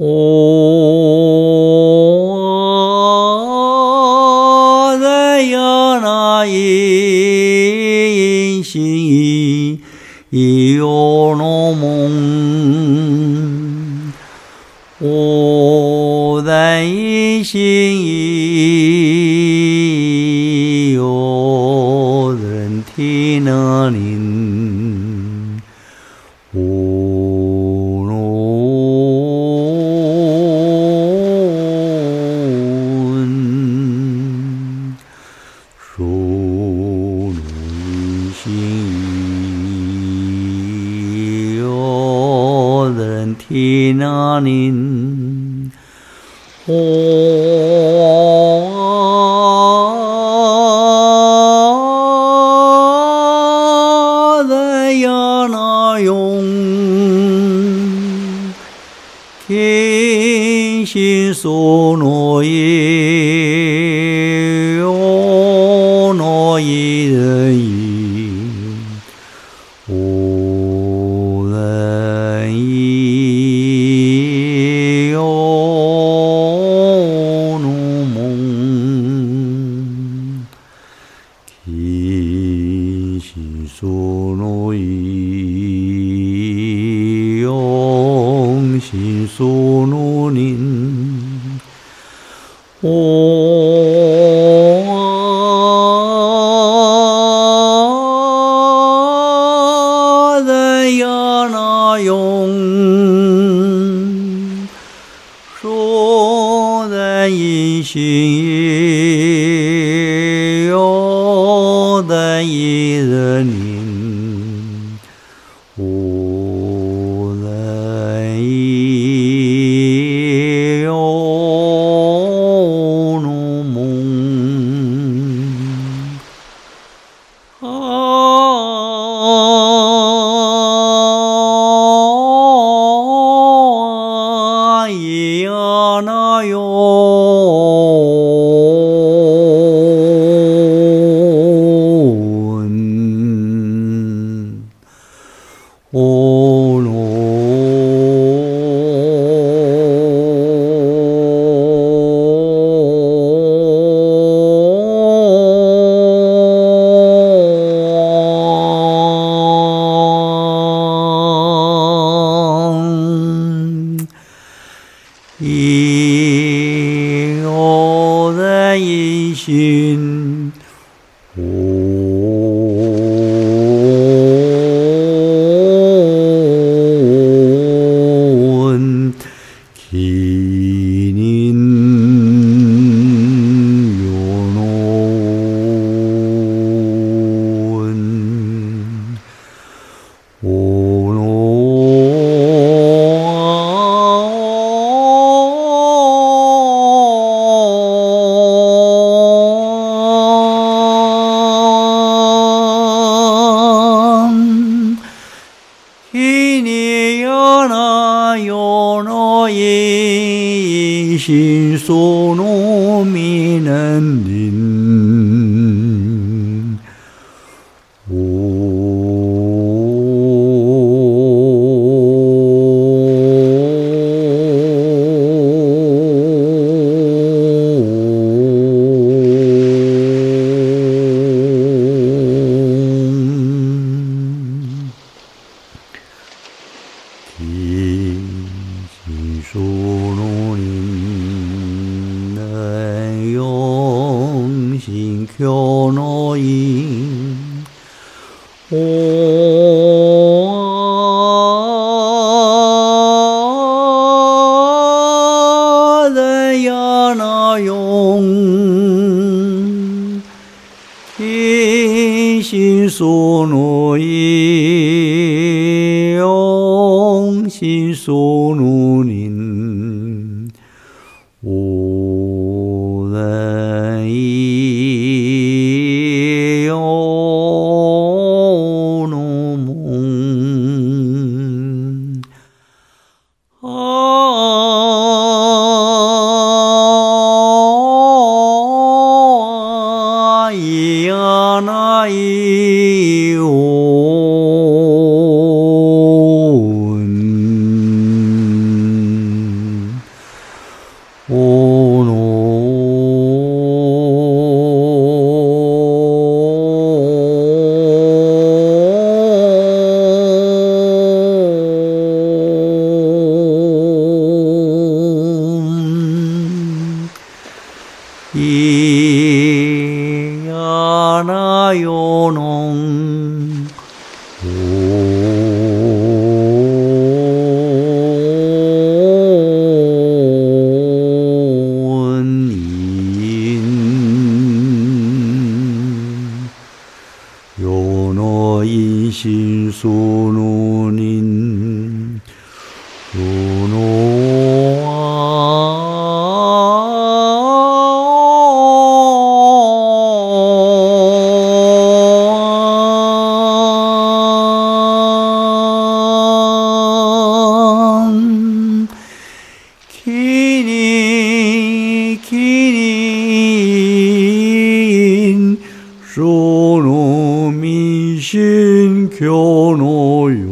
我在呀那一心一有那梦，我在一心一人听那铃，我在呀那用听心所诺耶，有诺一听心所诺意，用心所诺念。我在呀那用，说在一心咿呀那一那有那一用心求诺因。我在呀那用听心所诺意，用心所诺念。无心その人その身心境のよ